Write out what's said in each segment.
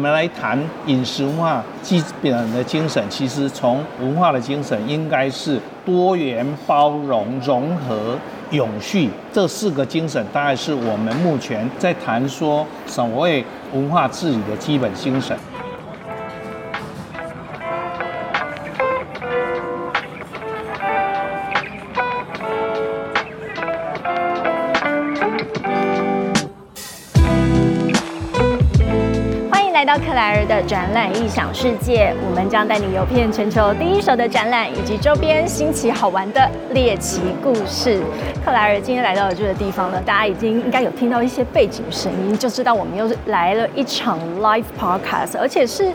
我们来谈饮食文化基本的精神，其实从文化的精神应该是多元、包容、融合、永续这四个精神，大概是我们目前在谈说所谓文化治理的基本精神。来到克莱尔的展览异想世界，我们将带你游遍全球第一手的展览以及周边新奇好玩的猎奇故事。克莱尔今天来到了这个地方呢，大家已经应该有听到一些背景声音，就知道我们又是来了一场 live podcast，而且是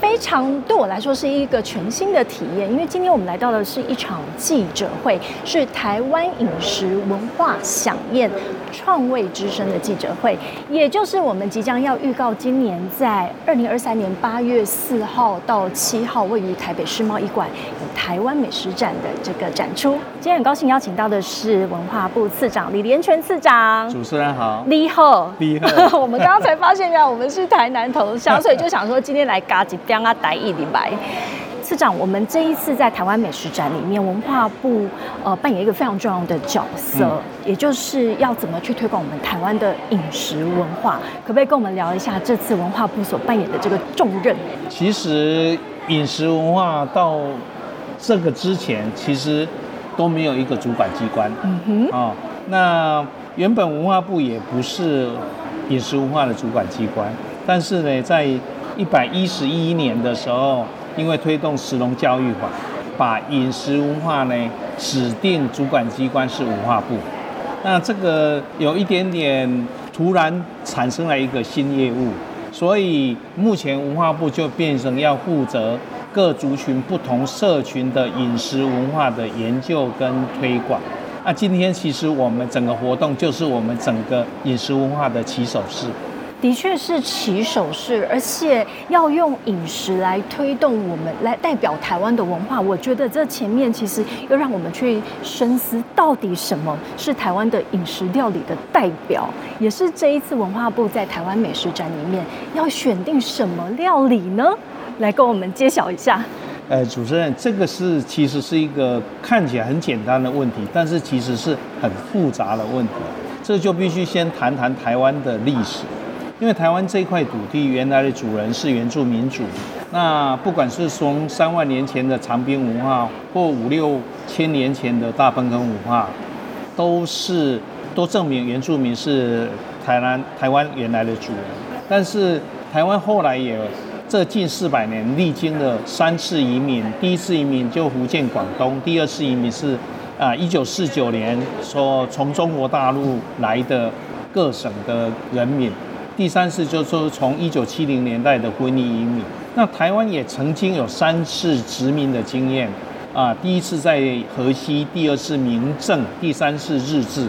非常对我来说是一个全新的体验，因为今天我们来到的是一场记者会，是台湾饮食文化响宴创味之声的记者会，也就是我们即将要预告今年在。二零二三年八月四号到七号，位于台北世贸一馆有台湾美食展的这个展出。今天很高兴邀请到的是文化部次长李连全次长。主持人好。你好。你好。我们刚刚才发现，原来我们是台南同乡，所以就想说今天来嘎几边啊，台一礼拜。次长，我们这一次在台湾美食展里面，文化部呃扮演一个非常重要的角色，也就是要怎么去推广我们台湾的饮食文化，可不可以跟我们聊一下这次文化部所扮演的这个重任？其实饮食文化到这个之前，其实都没有一个主管机关。嗯哼。啊，那原本文化部也不是饮食文化的主管机关，但是呢，在一百一十一年的时候。因为推动食农教育法，把饮食文化呢指定主管机关是文化部，那这个有一点点突然产生了一个新业务，所以目前文化部就变成要负责各族群不同社群的饮食文化的研究跟推广。那今天其实我们整个活动就是我们整个饮食文化的起手式。的确是起手式，而且要用饮食来推动我们，来代表台湾的文化。我觉得这前面其实又让我们去深思，到底什么是台湾的饮食料理的代表，也是这一次文化部在台湾美食展里面要选定什么料理呢？来跟我们揭晓一下。呃，主持人，这个是其实是一个看起来很简单的问题，但是其实是很复杂的问题。这就必须先谈谈台湾的历史。因为台湾这块土地原来的主人是原住民族，那不管是从三万年前的长滨文化，或五六千年前的大喷坑文化，都是都证明原住民是台湾台湾原来的主人。但是台湾后来也这近四百年历经了三次移民，第一次移民就福建广东，第二次移民是啊一九四九年说从中国大陆来的各省的人民。第三次就是说，从一九七零年代的婚姻移民，那台湾也曾经有三次殖民的经验，啊，第一次在河西，第二次明政，第三次日治。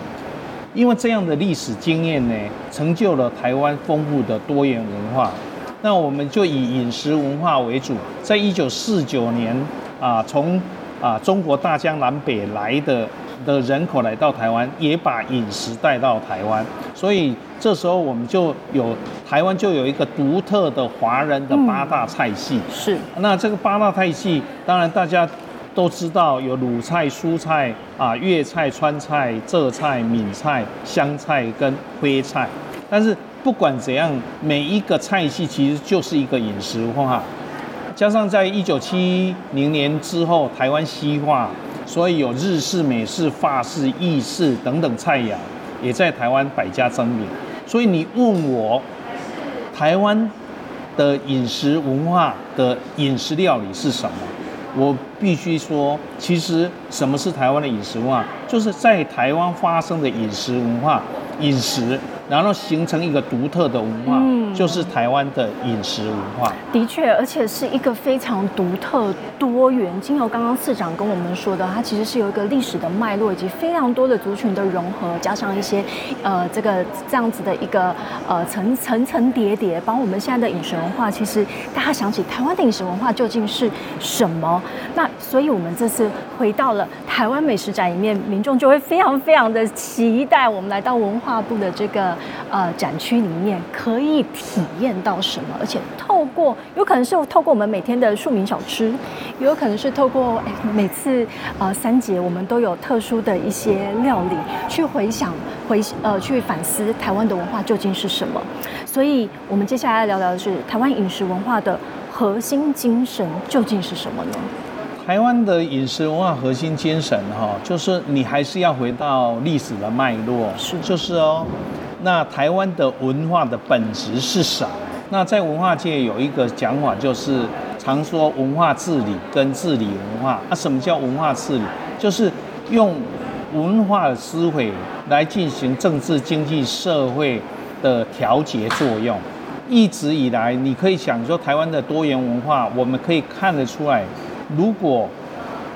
因为这样的历史经验呢，成就了台湾丰富的多元文化。那我们就以饮食文化为主，在一九四九年啊，从啊中国大江南北来的。的人口来到台湾，也把饮食带到台湾，所以这时候我们就有台湾就有一个独特的华人的八大菜系。是，那这个八大菜系，当然大家都知道有鲁菜、蔬菜啊、粤菜、川菜、浙菜、闽菜、湘菜跟徽菜。但是不管怎样，每一个菜系其实就是一个饮食文化。加上在一九七零年之后，台湾西化。所以有日式、美式、法式、意式等等菜肴，也在台湾百家争鸣。所以你问我，台湾的饮食文化的饮食料理是什么？我必须说，其实什么是台湾的饮食文化？就是在台湾发生的饮食文化、饮食。然后形成一个独特的文化，嗯就是台湾的饮食文化。的确，而且是一个非常独特、多元。经由刚刚市长跟我们说的，它其实是有一个历史的脉络，以及非常多的族群的融合，加上一些呃这个这样子的一个呃层层层叠叠，把我们现在的饮食文化，其实大家想起台湾的饮食文化究竟是什么？那所以我们这次回到了台湾美食展里面，民众就会非常非常的期待我们来到文化部的这个。呃展区里面可以体验到什么？而且透过有可能是透过我们每天的庶民小吃，也有可能是透过哎每次呃三节我们都有特殊的一些料理，去回想回呃去反思台湾的文化究竟是什么。所以我们接下来聊聊的是台湾饮食文化的核心精神究竟是什么呢？台湾的饮食文化核心精神，哈，就是你还是要回到历史的脉络，是，就是哦。那台湾的文化的本质是什么？那在文化界有一个讲法，就是常说文化治理跟治理文化。那什么叫文化治理？就是用文化的思维来进行政治、经济、社会的调节作用。一直以来，你可以想说台湾的多元文化，我们可以看得出来。如果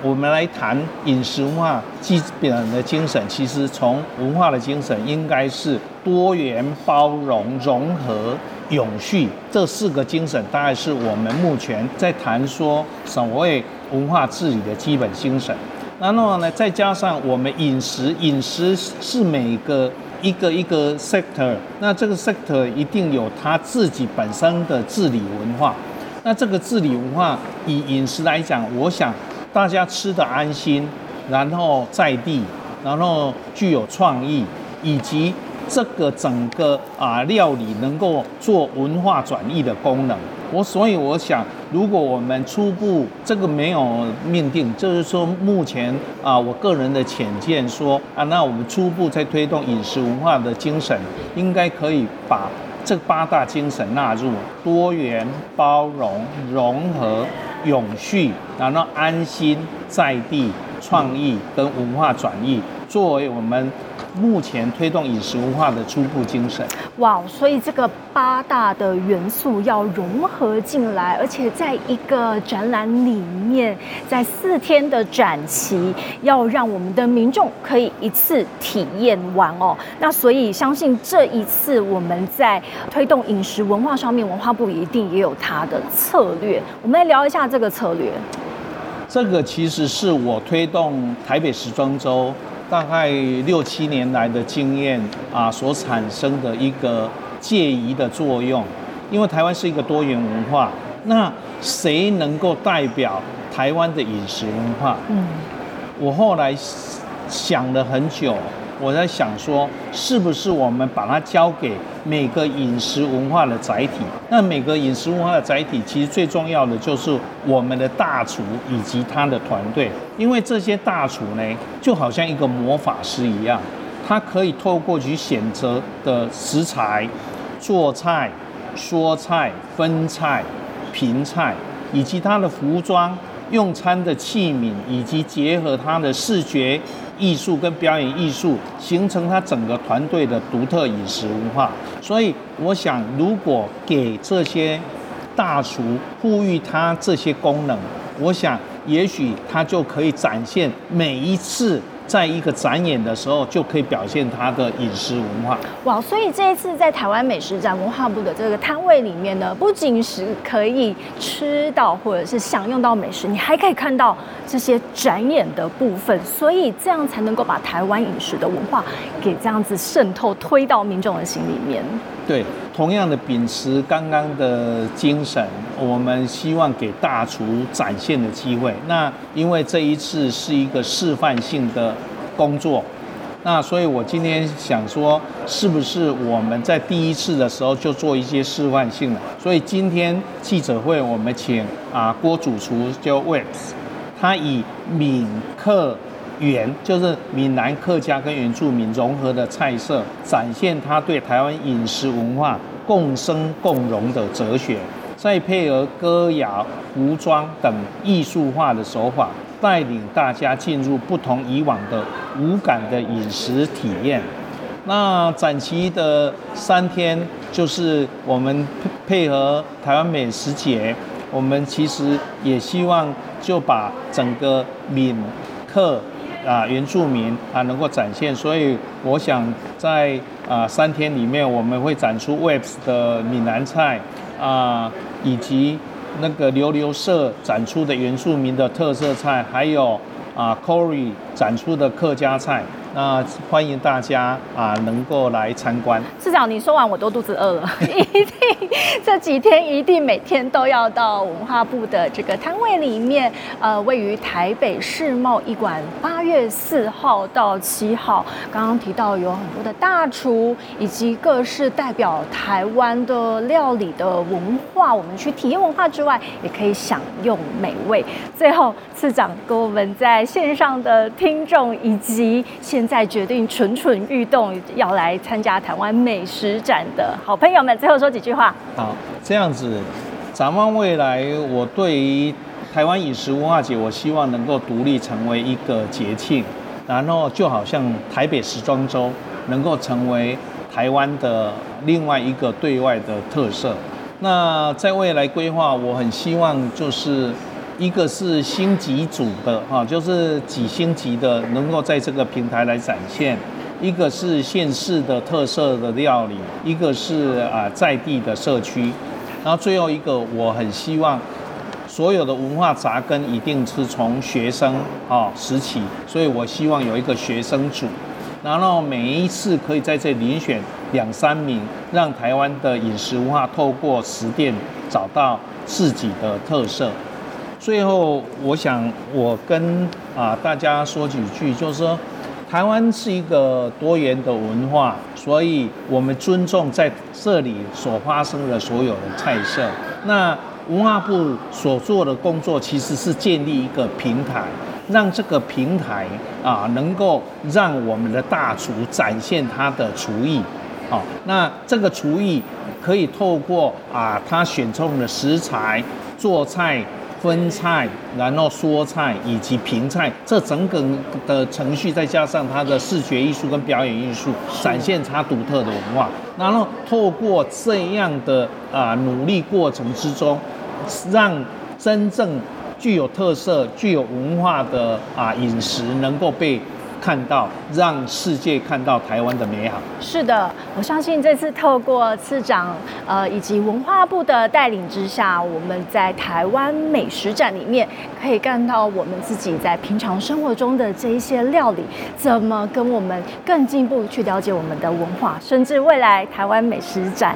我们来谈饮食文化基本的精神，其实从文化的精神应该是多元、包容、融合、永续这四个精神，大概是我们目前在谈说所谓文化治理的基本精神。那那么呢，再加上我们饮食，饮食是每个一个一个 sector，那这个 sector 一定有它自己本身的治理文化。那这个治理文化，以饮食来讲，我想大家吃的安心，然后在地，然后具有创意，以及这个整个啊料理能够做文化转移的功能。我所以我想，如果我们初步这个没有命定，就是说目前啊我个人的浅见说啊，那我们初步在推动饮食文化的精神，应该可以把。这八大精神纳入多元、包容、融合、永续，然后安心、在地、创意跟文化转移，作为我们。目前推动饮食文化的初步精神，哇！所以这个八大的元素要融合进来，而且在一个展览里面，在四天的展期，要让我们的民众可以一次体验完哦。那所以相信这一次我们在推动饮食文化上面，文化部一定也有它的策略。我们来聊一下这个策略。这个其实是我推动台北时装周。大概六七年来的经验啊，所产生的一个介疑的作用。因为台湾是一个多元文化，那谁能够代表台湾的饮食文化？嗯，我后来想了很久。我在想说，是不是我们把它交给每个饮食文化的载体？那每个饮食文化的载体，其实最重要的就是我们的大厨以及他的团队，因为这些大厨呢，就好像一个魔法师一样，他可以透过去选择的食材、做菜、说菜、分菜、评菜，以及他的服装、用餐的器皿，以及结合他的视觉。艺术跟表演艺术形成他整个团队的独特饮食文化，所以我想，如果给这些大厨赋予他这些功能，我想也许他就可以展现每一次。在一个展演的时候，就可以表现它的饮食文化。哇，所以这一次在台湾美食展文化部的这个摊位里面呢，不仅是可以吃到或者是享用到美食，你还可以看到这些展演的部分，所以这样才能够把台湾饮食的文化给这样子渗透推到民众的心里面。对，同样的秉持刚刚的精神，我们希望给大厨展现的机会。那因为这一次是一个示范性的工作，那所以我今天想说，是不是我们在第一次的时候就做一些示范性的？所以今天记者会，我们请啊郭主厨叫 Webs，他以闽客。原就是闽南客家跟原住民融合的菜色，展现他对台湾饮食文化共生共荣的哲学，再配合歌谣、服装等艺术化的手法，带领大家进入不同以往的无感的饮食体验。那展期的三天，就是我们配合台湾美食节，我们其实也希望就把整个闽客。啊，原住民啊，能够展现，所以我想在啊三天里面，我们会展出 Webs 的闽南菜啊，以及那个流流社展出的原住民的特色菜，还有啊 Corey 展出的客家菜。那欢迎大家啊能够来参观。市长，你说完我都肚子饿了，一定这几天一定每天都要到文化部的这个摊位里面，呃，位于台北世贸艺馆，八月四号到七号，刚刚提到有很多的大厨以及各式代表台湾的料理的文化，我们去体验文化之外，也可以享用美味。最后，次长跟我们在线上的听众以及现在决定蠢蠢欲动要来参加台湾美食展的好朋友们，最后说几句话。好，这样子，展望未来，我对于台湾饮食文化节，我希望能够独立成为一个节庆，然后就好像台北时装周能够成为台湾的另外一个对外的特色。那在未来规划，我很希望就是一个是星级组的哈，就是几星级的能够在这个平台来展现；一个是县市的特色的料理，一个是啊在地的社区。然后最后一个，我很希望所有的文化扎根一定是从学生啊时起，所以我希望有一个学生组。然后每一次可以在这里遴选两三名，让台湾的饮食文化透过实践找到自己的特色。最后，我想我跟啊大家说几句，就是说，台湾是一个多元的文化，所以我们尊重在这里所发生的所有的菜色。那文化部所做的工作其实是建立一个平台。让这个平台啊，能够让我们的大厨展现他的厨艺，好，那这个厨艺可以透过啊，他选中的食材、做菜、分菜，然后说菜以及评菜，这整个的程序，再加上它的视觉艺术跟表演艺术，展现它独特的文化。然后透过这样的啊努力过程之中，让真正。具有特色、具有文化的啊饮食能够被看到，让世界看到台湾的美好。是的，我相信这次透过次长呃以及文化部的带领之下，我们在台湾美食展里面可以看到我们自己在平常生活中的这一些料理，怎么跟我们更进一步去了解我们的文化，甚至未来台湾美食展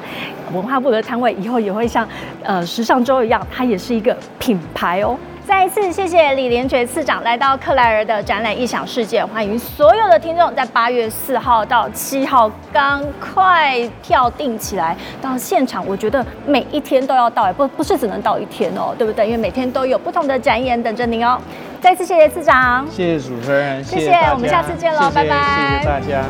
文化部的摊位以后也会像呃时尚周一样，它也是一个品牌哦。再一次谢谢李连觉次长来到克莱尔的展览异想世界，欢迎所有的听众在八月四号到七号赶快票订起来到现场。我觉得每一天都要到，不不是只能到一天哦，对不对？因为每天都有不同的展演等着您哦。再次谢谢次长，谢谢主持人，谢谢，我们下次见喽，拜拜，谢谢大家。